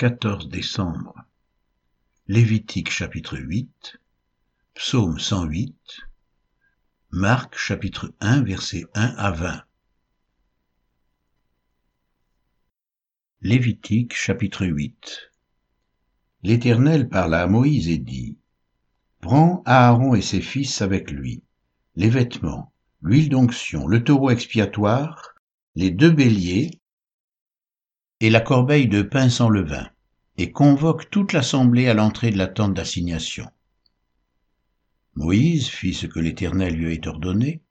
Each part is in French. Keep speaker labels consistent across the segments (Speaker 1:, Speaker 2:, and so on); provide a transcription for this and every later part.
Speaker 1: 14 décembre. Lévitique chapitre 8, Psaume 108, Marc chapitre 1 versets 1 à 20. Lévitique chapitre 8 L'Éternel parla à Moïse et dit, Prends Aaron et ses fils avec lui, les vêtements, l'huile d'onction, le taureau expiatoire, les deux béliers, et la corbeille de pain sans levain, et convoque toute l'assemblée à l'entrée de la tente d'assignation. Moïse fit ce que l'Éternel lui avait ordonné,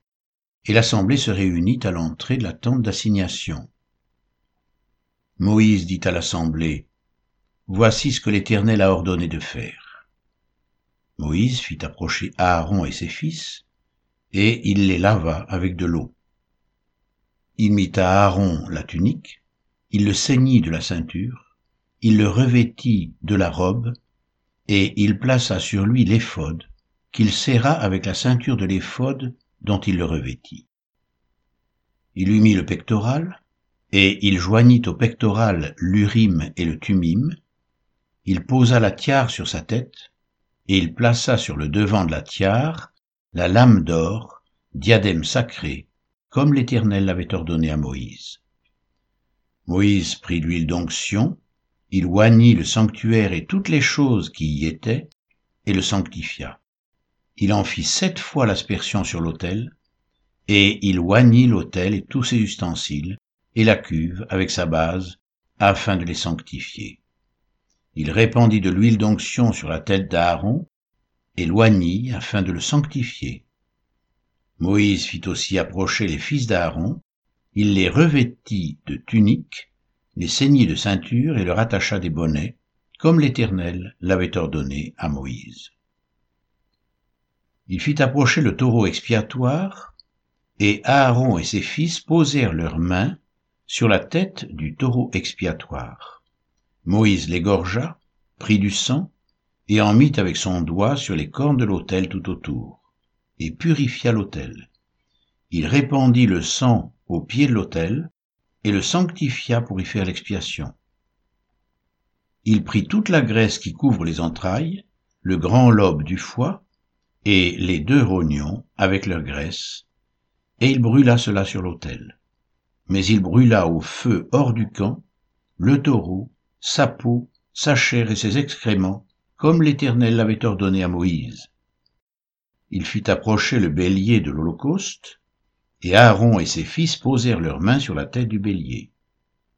Speaker 1: et l'assemblée se réunit à l'entrée de la tente d'assignation. Moïse dit à l'assemblée, Voici ce que l'Éternel a ordonné de faire. Moïse fit approcher Aaron et ses fils, et il les lava avec de l'eau. Il mit à Aaron la tunique, il le ceignit de la ceinture, il le revêtit de la robe, et il plaça sur lui l'éphod, qu'il serra avec la ceinture de l'éphod dont il le revêtit. Il lui mit le pectoral, et il joignit au pectoral l'urim et le tumim, il posa la tiare sur sa tête, et il plaça sur le devant de la tiare la lame d'or, diadème sacré, comme l'Éternel l'avait ordonné à Moïse. Moïse prit l'huile d'onction, il oignit le sanctuaire et toutes les choses qui y étaient, et le sanctifia. Il en fit sept fois l'aspersion sur l'autel, et il oignit l'autel et tous ses ustensiles, et la cuve avec sa base, afin de les sanctifier. Il répandit de l'huile d'onction sur la tête d'Aaron, et l'oignit afin de le sanctifier. Moïse fit aussi approcher les fils d'Aaron, il les revêtit de tuniques, les ceignit de ceinture et leur attacha des bonnets, comme l'Éternel l'avait ordonné à Moïse. Il fit approcher le taureau expiatoire, et Aaron et ses fils posèrent leurs mains sur la tête du taureau expiatoire. Moïse l'égorgea, prit du sang, et en mit avec son doigt sur les cornes de l'autel tout autour, et purifia l'autel. Il répandit le sang au pied de l'autel, et le sanctifia pour y faire l'expiation. Il prit toute la graisse qui couvre les entrailles, le grand lobe du foie, et les deux rognons avec leur graisse, et il brûla cela sur l'autel. Mais il brûla au feu hors du camp le taureau, sa peau, sa chair et ses excréments, comme l'Éternel l'avait ordonné à Moïse. Il fit approcher le bélier de l'Holocauste, et Aaron et ses fils posèrent leurs mains sur la tête du bélier.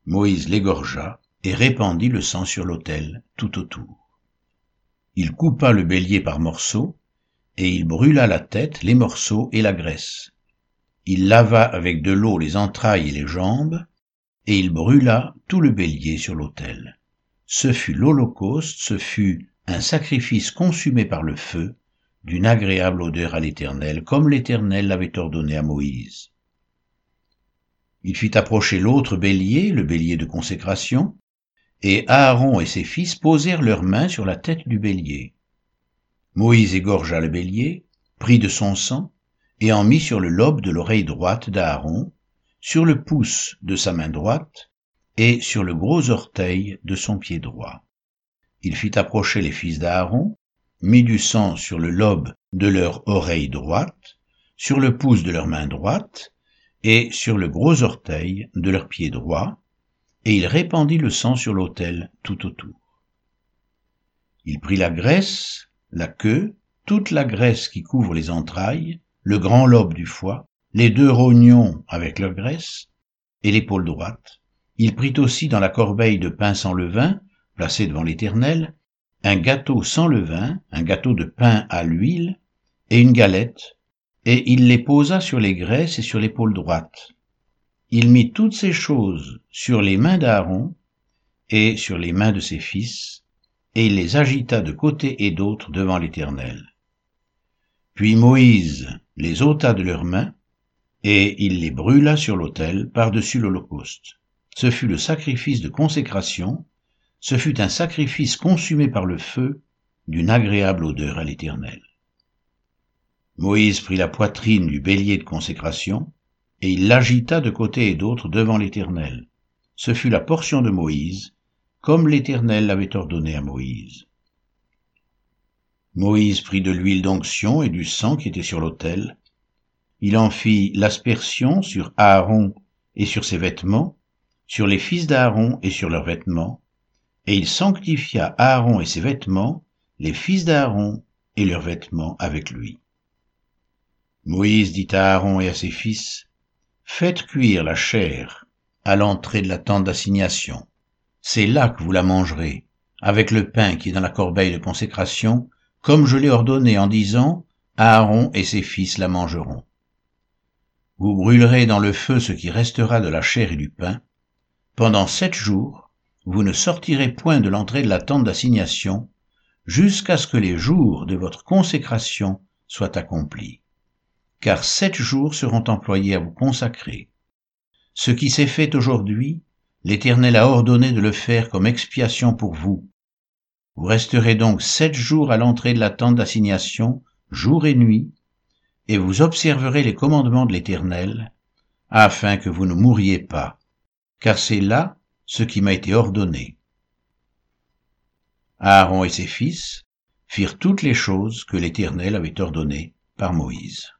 Speaker 1: Moïse l'égorgea et répandit le sang sur l'autel tout autour. Il coupa le bélier par morceaux, et il brûla la tête, les morceaux et la graisse. Il lava avec de l'eau les entrailles et les jambes, et il brûla tout le bélier sur l'autel. Ce fut l'Holocauste, ce fut un sacrifice consumé par le feu, d'une agréable odeur à l'Éternel, comme l'Éternel l'avait ordonné à Moïse. Il fit approcher l'autre bélier, le bélier de consécration, et Aaron et ses fils posèrent leurs mains sur la tête du bélier. Moïse égorgea le bélier, prit de son sang, et en mit sur le lobe de l'oreille droite d'Aaron, sur le pouce de sa main droite, et sur le gros orteil de son pied droit. Il fit approcher les fils d'Aaron, mit du sang sur le lobe de leur oreille droite, sur le pouce de leur main droite, et sur le gros orteil de leur pied droit, et il répandit le sang sur l'autel tout autour. Il prit la graisse, la queue, toute la graisse qui couvre les entrailles, le grand lobe du foie, les deux rognons avec leur graisse, et l'épaule droite. Il prit aussi dans la corbeille de pain sans levain, placée devant l'Éternel, un gâteau sans levain, un gâteau de pain à l'huile, et une galette, et il les posa sur les graisses et sur l'épaule droite. Il mit toutes ces choses sur les mains d'Aaron et sur les mains de ses fils, et il les agita de côté et d'autre devant l'Éternel. Puis Moïse les ôta de leurs mains, et il les brûla sur l'autel par-dessus l'Holocauste. Ce fut le sacrifice de consécration ce fut un sacrifice consumé par le feu d'une agréable odeur à l'Éternel. Moïse prit la poitrine du bélier de consécration, et il l'agita de côté et d'autre devant l'Éternel. Ce fut la portion de Moïse, comme l'Éternel l'avait ordonné à Moïse. Moïse prit de l'huile d'onction et du sang qui était sur l'autel. Il en fit l'aspersion sur Aaron et sur ses vêtements, sur les fils d'Aaron et sur leurs vêtements, et il sanctifia Aaron et ses vêtements, les fils d'Aaron et leurs vêtements avec lui. Moïse dit à Aaron et à ses fils, Faites cuire la chair à l'entrée de la tente d'assignation. C'est là que vous la mangerez, avec le pain qui est dans la corbeille de consécration, comme je l'ai ordonné en disant, Aaron et ses fils la mangeront. Vous brûlerez dans le feu ce qui restera de la chair et du pain. Pendant sept jours, vous ne sortirez point de l'entrée de la tente d'assignation, jusqu'à ce que les jours de votre consécration soient accomplis car sept jours seront employés à vous consacrer. Ce qui s'est fait aujourd'hui, l'Éternel a ordonné de le faire comme expiation pour vous. Vous resterez donc sept jours à l'entrée de la tente d'assignation, jour et nuit, et vous observerez les commandements de l'Éternel, afin que vous ne mouriez pas, car c'est là ce qui m'a été ordonné. Aaron et ses fils firent toutes les choses que l'Éternel avait ordonnées par Moïse.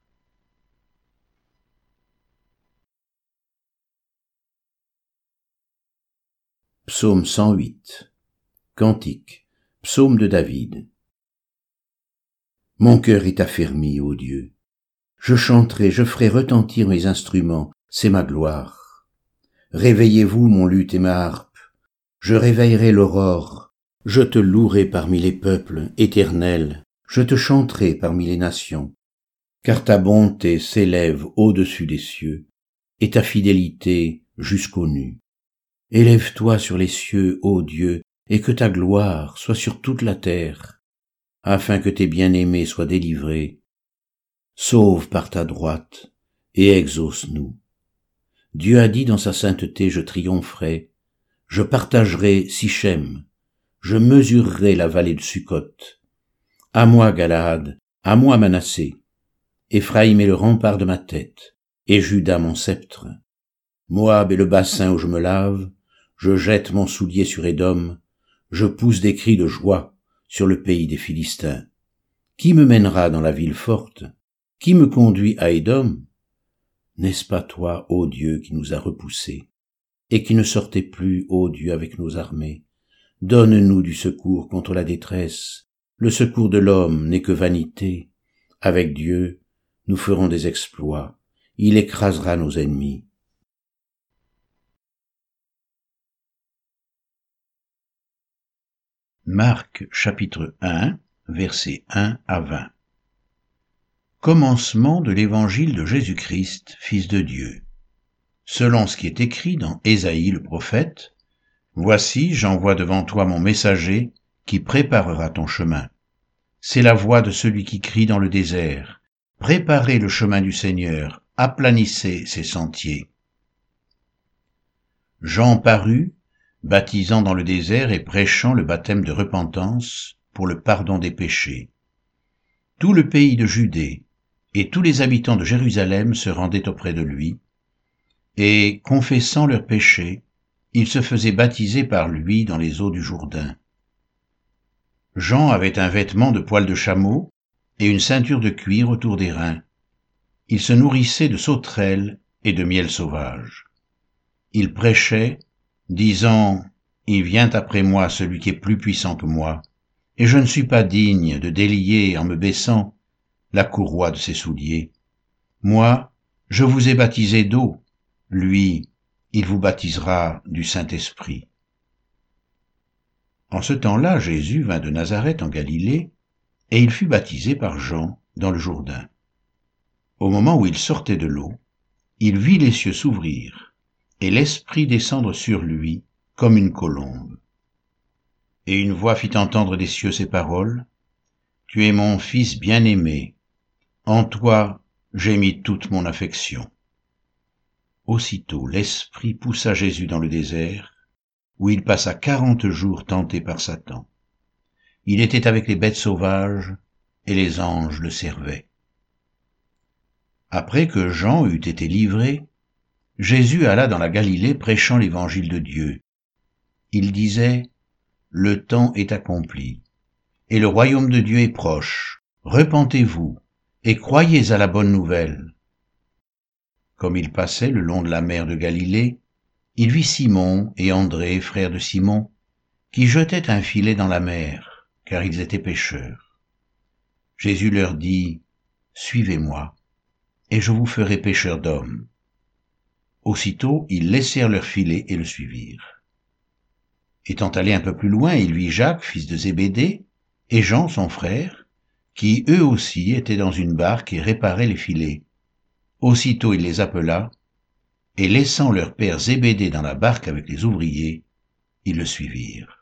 Speaker 2: Psaume 108 Cantique Psaume de David Mon cœur est affermi, ô Dieu. Je chanterai, je ferai retentir mes instruments, c'est ma gloire. Réveillez-vous, mon luth et ma harpe. Je réveillerai l'aurore. Je te louerai parmi les peuples, éternel. Je te chanterai parmi les nations. Car ta bonté s'élève au-dessus des cieux, et ta fidélité jusqu'aux nues. Élève-toi sur les cieux, ô Dieu, et que ta gloire soit sur toute la terre, afin que tes bien-aimés soient délivrés. Sauve par ta droite, et exauce-nous. Dieu a dit dans sa sainteté, je triompherai, je partagerai Sichem, je mesurerai la vallée de Sukkot. À moi, Galaad, à moi, Manassé. Éphraïm est le rempart de ma tête, et Judas mon sceptre. Moab est le bassin où je me lave, je jette mon soulier sur Édom, je pousse des cris de joie sur le pays des Philistins. Qui me mènera dans la ville forte? Qui me conduit à Édom? N'est-ce pas toi, ô Dieu, qui nous a repoussés, et qui ne sortais plus, ô Dieu, avec nos armées? Donne-nous du secours contre la détresse. Le secours de l'homme n'est que vanité. Avec Dieu, nous ferons des exploits. Il écrasera nos ennemis.
Speaker 1: Marc chapitre 1 versets 1 à 20 Commencement de l'évangile de Jésus-Christ, Fils de Dieu. Selon ce qui est écrit dans Ésaïe le prophète, Voici, j'envoie devant toi mon messager qui préparera ton chemin. C'est la voix de celui qui crie dans le désert. Préparez le chemin du Seigneur, aplanissez ses sentiers. Jean parut baptisant dans le désert et prêchant le baptême de repentance pour le pardon des péchés. Tout le pays de Judée et tous les habitants de Jérusalem se rendaient auprès de lui, et, confessant leurs péchés, ils se faisaient baptiser par lui dans les eaux du Jourdain. Jean avait un vêtement de poil de chameau et une ceinture de cuir autour des reins. Il se nourrissait de sauterelles et de miel sauvage. Il prêchait disant Il vient après moi celui qui est plus puissant que moi, et je ne suis pas digne de délier en me baissant la courroie de ses souliers. Moi, je vous ai baptisé d'eau, lui, il vous baptisera du Saint-Esprit. En ce temps-là, Jésus vint de Nazareth en Galilée, et il fut baptisé par Jean dans le Jourdain. Au moment où il sortait de l'eau, il vit les cieux s'ouvrir et l'Esprit descendre sur lui comme une colombe. Et une voix fit entendre des cieux ces paroles, Tu es mon Fils bien-aimé, en toi j'ai mis toute mon affection. Aussitôt l'Esprit poussa Jésus dans le désert, où il passa quarante jours tenté par Satan. Il était avec les bêtes sauvages, et les anges le servaient. Après que Jean eut été livré, Jésus alla dans la Galilée prêchant l'évangile de Dieu. Il disait, le temps est accompli, et le royaume de Dieu est proche. Repentez-vous, et croyez à la bonne nouvelle. Comme il passait le long de la mer de Galilée, il vit Simon et André, frères de Simon, qui jetaient un filet dans la mer, car ils étaient pêcheurs. Jésus leur dit, Suivez-moi, et je vous ferai pêcheurs d'hommes. Aussitôt, ils laissèrent leur filet et le suivirent. Étant allé un peu plus loin, il vit Jacques, fils de Zébédée, et Jean, son frère, qui eux aussi étaient dans une barque et réparaient les filets. Aussitôt il les appela, et laissant leur père Zébédée dans la barque avec les ouvriers, ils le suivirent.